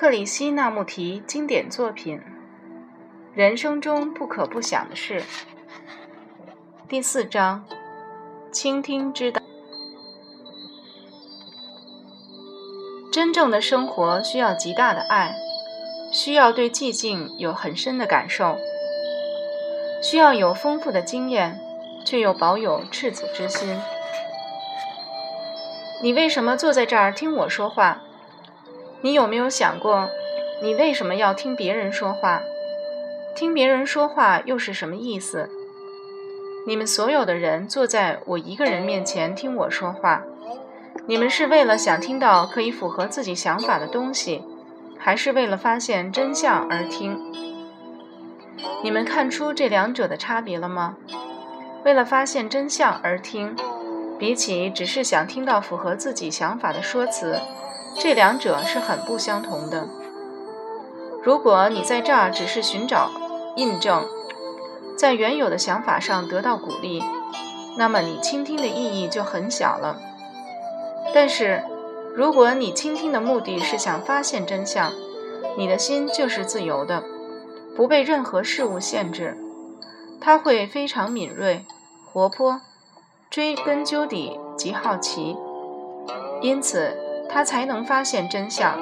克里希那穆提经典作品：人生中不可不想的事。第四章：倾听之道。真正的生活需要极大的爱，需要对寂静有很深的感受，需要有丰富的经验，却又保有赤子之心。你为什么坐在这儿听我说话？你有没有想过，你为什么要听别人说话？听别人说话又是什么意思？你们所有的人坐在我一个人面前听我说话，你们是为了想听到可以符合自己想法的东西，还是为了发现真相而听？你们看出这两者的差别了吗？为了发现真相而听。比起只是想听到符合自己想法的说辞，这两者是很不相同的。如果你在这儿只是寻找印证，在原有的想法上得到鼓励，那么你倾听的意义就很小了。但是，如果你倾听的目的是想发现真相，你的心就是自由的，不被任何事物限制，它会非常敏锐、活泼。追根究底，极好奇，因此他才能发现真相。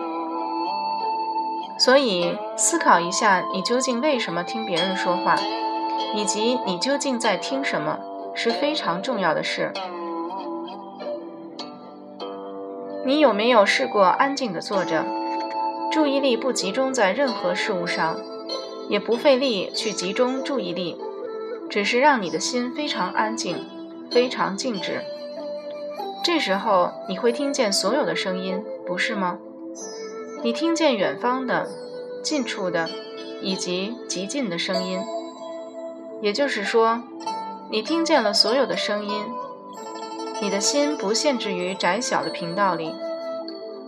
所以，思考一下，你究竟为什么听别人说话，以及你究竟在听什么，是非常重要的事。你有没有试过安静地坐着，注意力不集中在任何事物上，也不费力去集中注意力，只是让你的心非常安静？非常静止，这时候你会听见所有的声音，不是吗？你听见远方的、近处的以及极近的声音，也就是说，你听见了所有的声音。你的心不限制于窄小的频道里。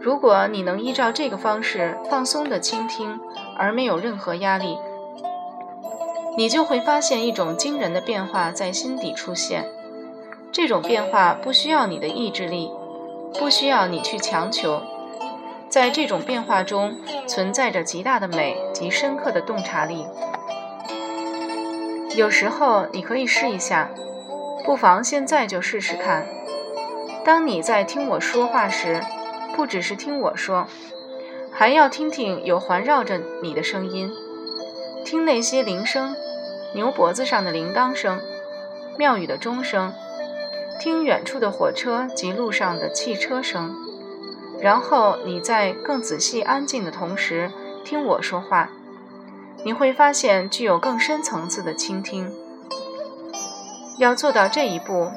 如果你能依照这个方式放松地倾听，而没有任何压力，你就会发现一种惊人的变化在心底出现。这种变化不需要你的意志力，不需要你去强求。在这种变化中存在着极大的美及深刻的洞察力。有时候你可以试一下，不妨现在就试试看。当你在听我说话时，不只是听我说，还要听听有环绕着你的声音，听那些铃声，牛脖子上的铃铛声，庙宇的钟声。听远处的火车及路上的汽车声，然后你在更仔细、安静的同时听我说话，你会发现具有更深层次的倾听。要做到这一步，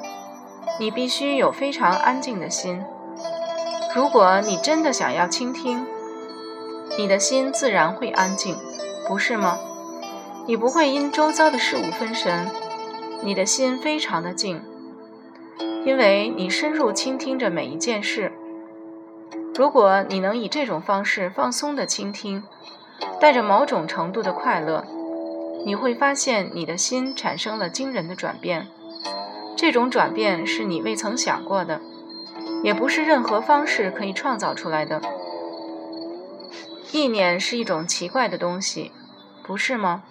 你必须有非常安静的心。如果你真的想要倾听，你的心自然会安静，不是吗？你不会因周遭的事物分神，你的心非常的静。因为你深入倾听着每一件事，如果你能以这种方式放松地倾听，带着某种程度的快乐，你会发现你的心产生了惊人的转变。这种转变是你未曾想过的，也不是任何方式可以创造出来的。意念是一种奇怪的东西，不是吗？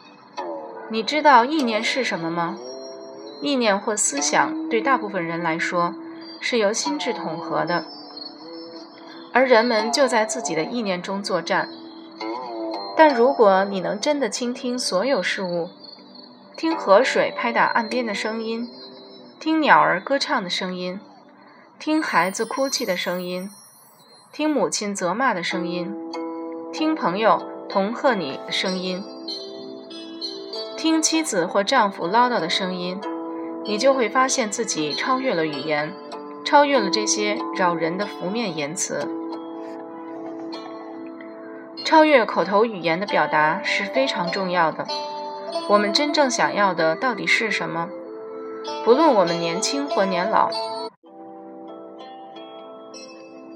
你知道意念是什么吗？意念或思想对大部分人来说是由心智统合的，而人们就在自己的意念中作战。但如果你能真的倾听所有事物，听河水拍打岸边的声音，听鸟儿歌唱的声音，听孩子哭泣的声音，听母亲责骂的声音，听朋友同贺你的声音，听妻子或丈夫唠叨的声音。你就会发现自己超越了语言，超越了这些扰人的浮面言辞。超越口头语言的表达是非常重要的。我们真正想要的到底是什么？不论我们年轻或年老，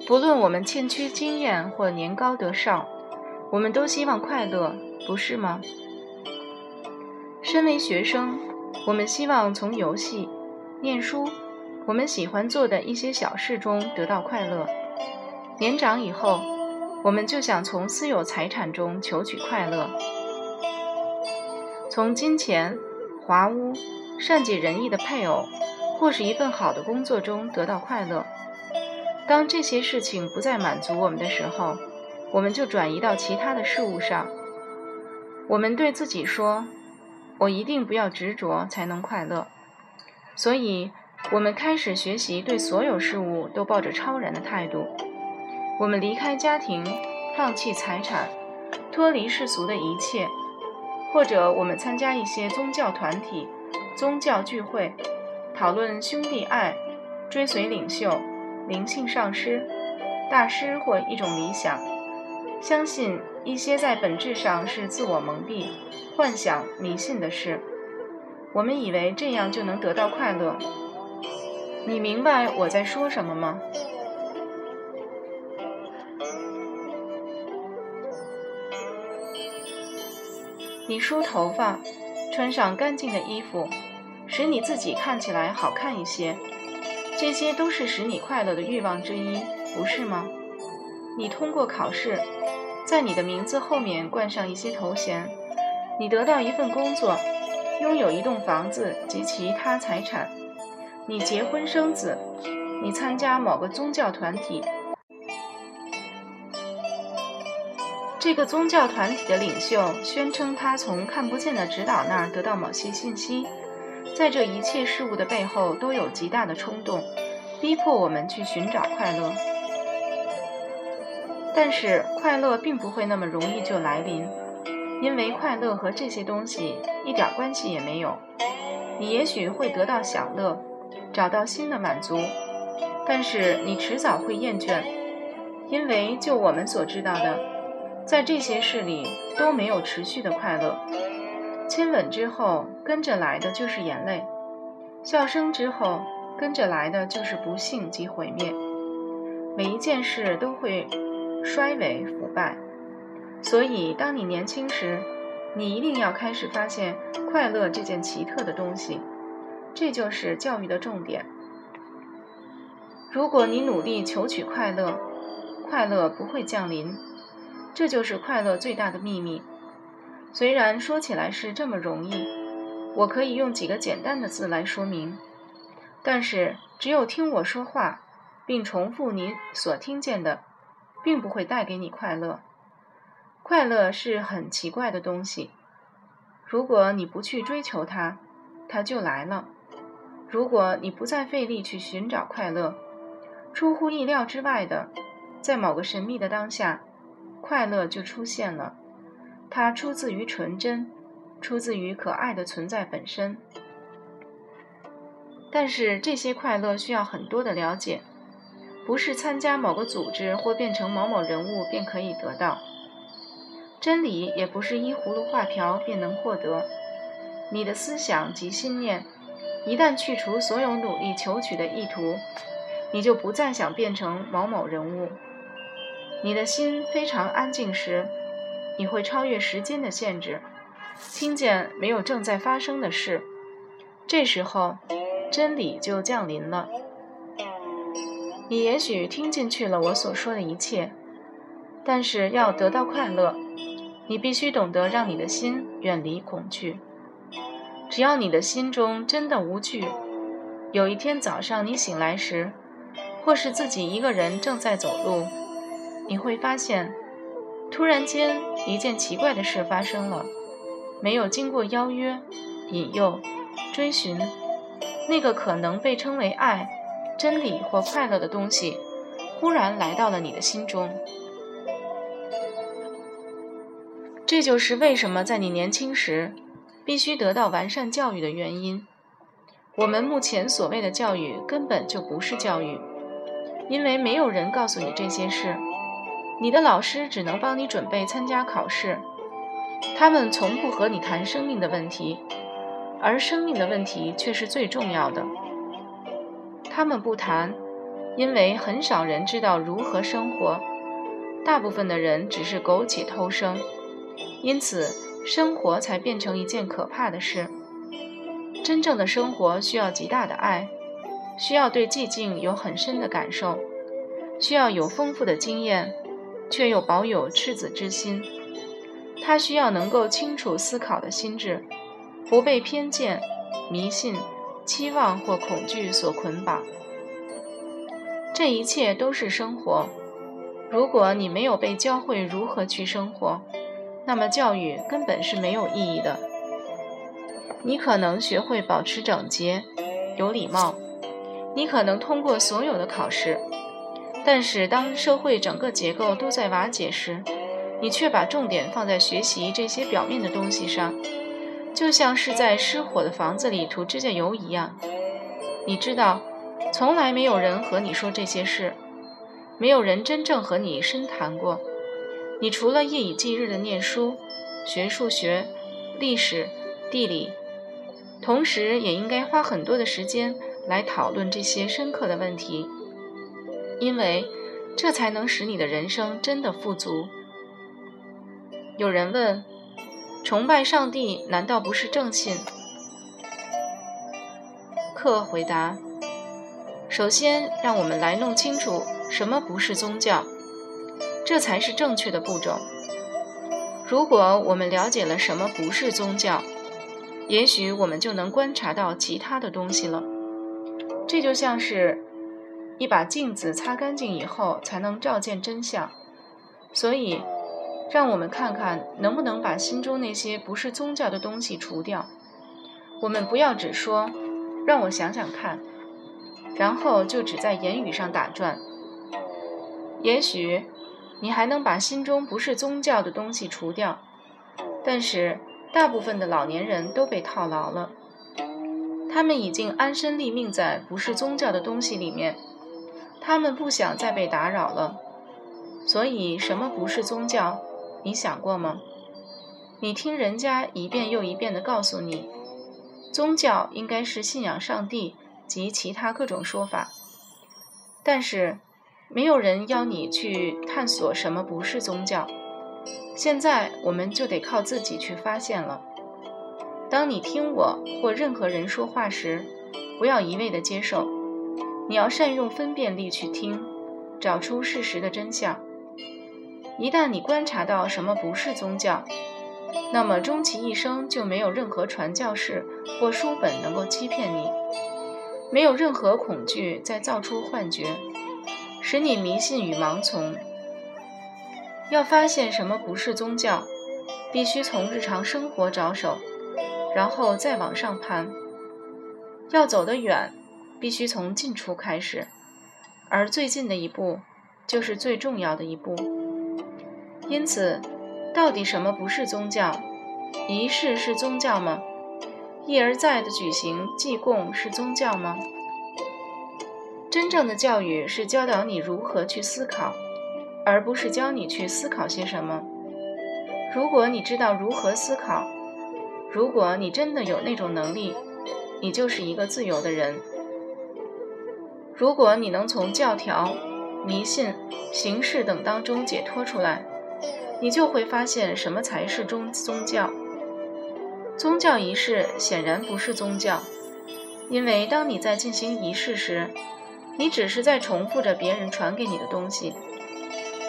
不论我们欠缺经验或年高德少，我们都希望快乐，不是吗？身为学生。我们希望从游戏、念书、我们喜欢做的一些小事中得到快乐。年长以后，我们就想从私有财产中求取快乐，从金钱、华屋、善解人意的配偶，或是一份好的工作中得到快乐。当这些事情不再满足我们的时候，我们就转移到其他的事物上。我们对自己说：“我一定不要执着，才能快乐。”所以，我们开始学习对所有事物都抱着超然的态度。我们离开家庭，放弃财产，脱离世俗的一切，或者我们参加一些宗教团体、宗教聚会，讨论兄弟爱，追随领袖、灵性上师、大师或一种理想。相信一些在本质上是自我蒙蔽、幻想、迷信的事，我们以为这样就能得到快乐。你明白我在说什么吗？你梳头发，穿上干净的衣服，使你自己看起来好看一些，这些都是使你快乐的欲望之一，不是吗？你通过考试。在你的名字后面冠上一些头衔，你得到一份工作，拥有一栋房子及其他财产，你结婚生子，你参加某个宗教团体，这个宗教团体的领袖宣称他从看不见的指导那儿得到某些信息，在这一切事物的背后都有极大的冲动，逼迫我们去寻找快乐。但是快乐并不会那么容易就来临，因为快乐和这些东西一点关系也没有。你也许会得到享乐，找到新的满足，但是你迟早会厌倦，因为就我们所知道的，在这些事里都没有持续的快乐。亲吻之后跟着来的就是眼泪，笑声之后跟着来的就是不幸及毁灭。每一件事都会。衰微腐败，所以当你年轻时，你一定要开始发现快乐这件奇特的东西。这就是教育的重点。如果你努力求取快乐，快乐不会降临。这就是快乐最大的秘密。虽然说起来是这么容易，我可以用几个简单的字来说明，但是只有听我说话，并重复你所听见的。并不会带给你快乐。快乐是很奇怪的东西，如果你不去追求它，它就来了；如果你不再费力去寻找快乐，出乎意料之外的，在某个神秘的当下，快乐就出现了。它出自于纯真，出自于可爱的存在本身。但是这些快乐需要很多的了解。不是参加某个组织或变成某某人物便可以得到真理，也不是依葫芦画瓢便能获得。你的思想及信念，一旦去除所有努力求取的意图，你就不再想变成某某人物。你的心非常安静时，你会超越时间的限制，听见没有正在发生的事，这时候真理就降临了。你也许听进去了我所说的一切，但是要得到快乐，你必须懂得让你的心远离恐惧。只要你的心中真的无惧，有一天早上你醒来时，或是自己一个人正在走路，你会发现，突然间一件奇怪的事发生了。没有经过邀约、引诱、追寻，那个可能被称为爱。真理或快乐的东西，忽然来到了你的心中。这就是为什么在你年轻时必须得到完善教育的原因。我们目前所谓的教育根本就不是教育，因为没有人告诉你这些事。你的老师只能帮你准备参加考试，他们从不和你谈生命的问题，而生命的问题却是最重要的。他们不谈，因为很少人知道如何生活，大部分的人只是苟且偷生，因此生活才变成一件可怕的事。真正的生活需要极大的爱，需要对寂静有很深的感受，需要有丰富的经验，却又保有赤子之心。他需要能够清楚思考的心智，不被偏见、迷信、期望或恐惧所捆绑。这一切都是生活。如果你没有被教会如何去生活，那么教育根本是没有意义的。你可能学会保持整洁、有礼貌，你可能通过所有的考试，但是当社会整个结构都在瓦解时，你却把重点放在学习这些表面的东西上，就像是在失火的房子里涂指甲油一样。你知道，从来没有人和你说这些事。没有人真正和你深谈过，你除了夜以继日的念书、学数学、历史、地理，同时也应该花很多的时间来讨论这些深刻的问题，因为这才能使你的人生真的富足。有人问：崇拜上帝难道不是正信？克回答：首先，让我们来弄清楚。什么不是宗教？这才是正确的步骤。如果我们了解了什么不是宗教，也许我们就能观察到其他的东西了。这就像是一把镜子，擦干净以后才能照见真相。所以，让我们看看能不能把心中那些不是宗教的东西除掉。我们不要只说“让我想想看”，然后就只在言语上打转。也许你还能把心中不是宗教的东西除掉，但是大部分的老年人都被套牢了。他们已经安身立命在不是宗教的东西里面，他们不想再被打扰了。所以，什么不是宗教？你想过吗？你听人家一遍又一遍地告诉你，宗教应该是信仰上帝及其他各种说法，但是。没有人邀你去探索什么不是宗教，现在我们就得靠自己去发现了。当你听我或任何人说话时，不要一味的接受，你要善用分辨力去听，找出事实的真相。一旦你观察到什么不是宗教，那么终其一生就没有任何传教士或书本能够欺骗你，没有任何恐惧在造出幻觉。使你迷信与盲从。要发现什么不是宗教，必须从日常生活着手，然后再往上攀。要走得远，必须从近处开始，而最近的一步就是最重要的一步。因此，到底什么不是宗教？仪式是宗教吗？一而再的举行祭供是宗教吗？真正的教育是教导你如何去思考，而不是教你去思考些什么。如果你知道如何思考，如果你真的有那种能力，你就是一个自由的人。如果你能从教条、迷信、形式等当中解脱出来，你就会发现什么才是宗宗教。宗教仪式显然不是宗教，因为当你在进行仪式时，你只是在重复着别人传给你的东西。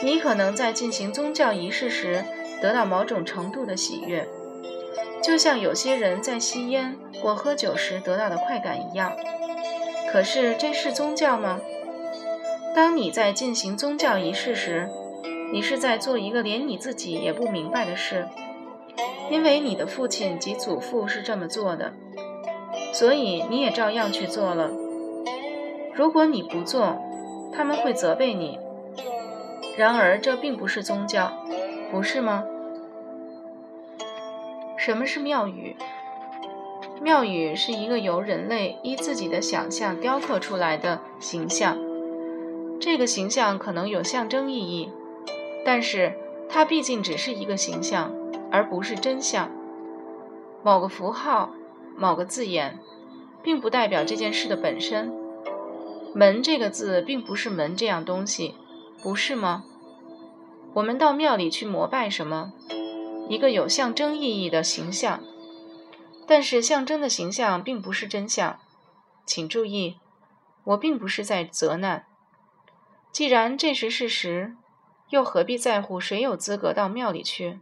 你可能在进行宗教仪式时得到某种程度的喜悦，就像有些人在吸烟或喝酒时得到的快感一样。可是这是宗教吗？当你在进行宗教仪式时，你是在做一个连你自己也不明白的事，因为你的父亲及祖父是这么做的，所以你也照样去做了。如果你不做，他们会责备你。然而，这并不是宗教，不是吗？什么是庙宇？庙宇是一个由人类依自己的想象雕刻出来的形象。这个形象可能有象征意义，但是它毕竟只是一个形象，而不是真相。某个符号、某个字眼，并不代表这件事的本身。门这个字并不是门这样东西，不是吗？我们到庙里去膜拜什么？一个有象征意义的形象，但是象征的形象并不是真相。请注意，我并不是在责难。既然这是事实，又何必在乎谁有资格到庙里去？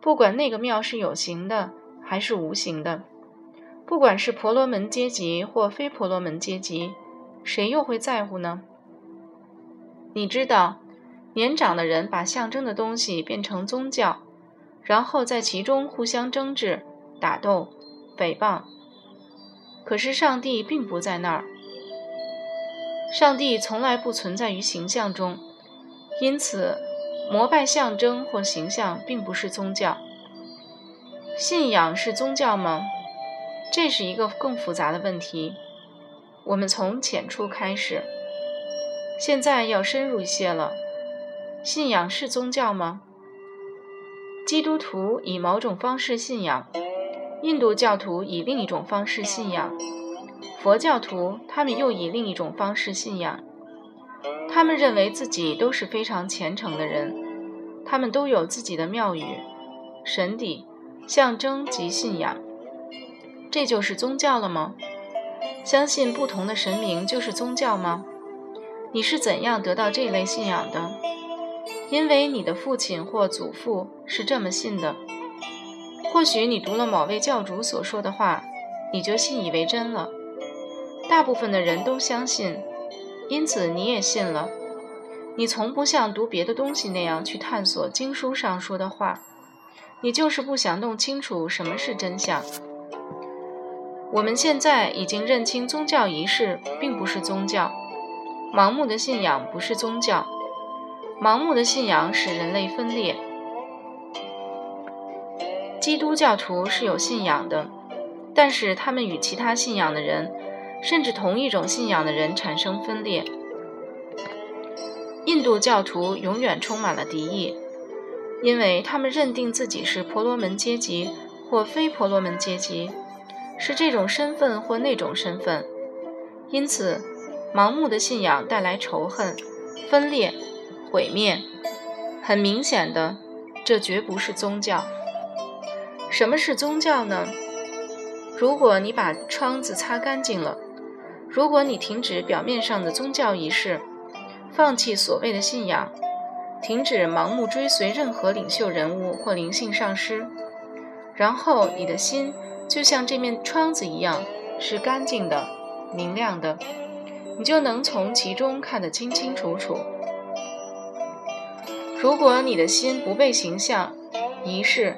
不管那个庙是有形的还是无形的，不管是婆罗门阶级或非婆罗门阶级，谁又会在乎呢？你知道，年长的人把象征的东西变成宗教，然后在其中互相争执、打斗、诽谤。可是上帝并不在那儿，上帝从来不存在于形象中，因此膜拜象征或形象并不是宗教。信仰是宗教吗？这是一个更复杂的问题。我们从浅处开始。现在要深入一些了。信仰是宗教吗？基督徒以某种方式信仰，印度教徒以另一种方式信仰，佛教徒他们又以另一种方式信仰。他们认为自己都是非常虔诚的人，他们都有自己的庙宇、神邸、象征及信仰。这就是宗教了吗？相信不同的神明就是宗教吗？你是怎样得到这类信仰的？因为你的父亲或祖父是这么信的。或许你读了某位教主所说的话，你就信以为真了。大部分的人都相信，因此你也信了。你从不像读别的东西那样去探索经书上说的话，你就是不想弄清楚什么是真相。我们现在已经认清宗教仪式并不是宗教。盲目的信仰不是宗教，盲目的信仰使人类分裂。基督教徒是有信仰的，但是他们与其他信仰的人，甚至同一种信仰的人产生分裂。印度教徒永远充满了敌意，因为他们认定自己是婆罗门阶级或非婆罗门阶级，是这种身份或那种身份，因此。盲目的信仰带来仇恨、分裂、毁灭。很明显的，这绝不是宗教。什么是宗教呢？如果你把窗子擦干净了，如果你停止表面上的宗教仪式，放弃所谓的信仰，停止盲目追随任何领袖人物或灵性上师，然后你的心就像这面窗子一样，是干净的、明亮的。你就能从其中看得清清楚楚。如果你的心不被形象、仪式、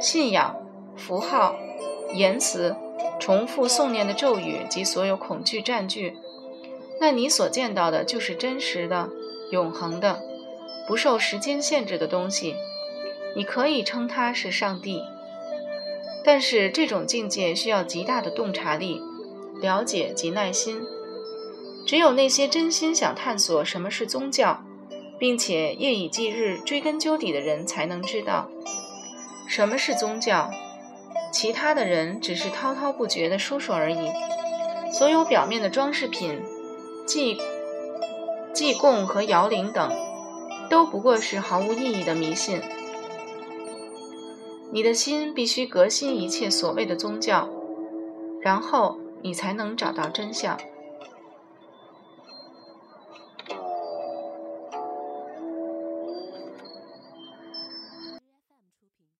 信仰、符号、言辞、重复诵念的咒语及所有恐惧占据，那你所见到的就是真实的、永恒的、不受时间限制的东西。你可以称它是上帝，但是这种境界需要极大的洞察力、了解及耐心。只有那些真心想探索什么是宗教，并且夜以继日追根究底的人，才能知道什么是宗教。其他的人只是滔滔不绝的说说而已。所有表面的装饰品、祭祭供和摇铃等，都不过是毫无意义的迷信。你的心必须革新一切所谓的宗教，然后你才能找到真相。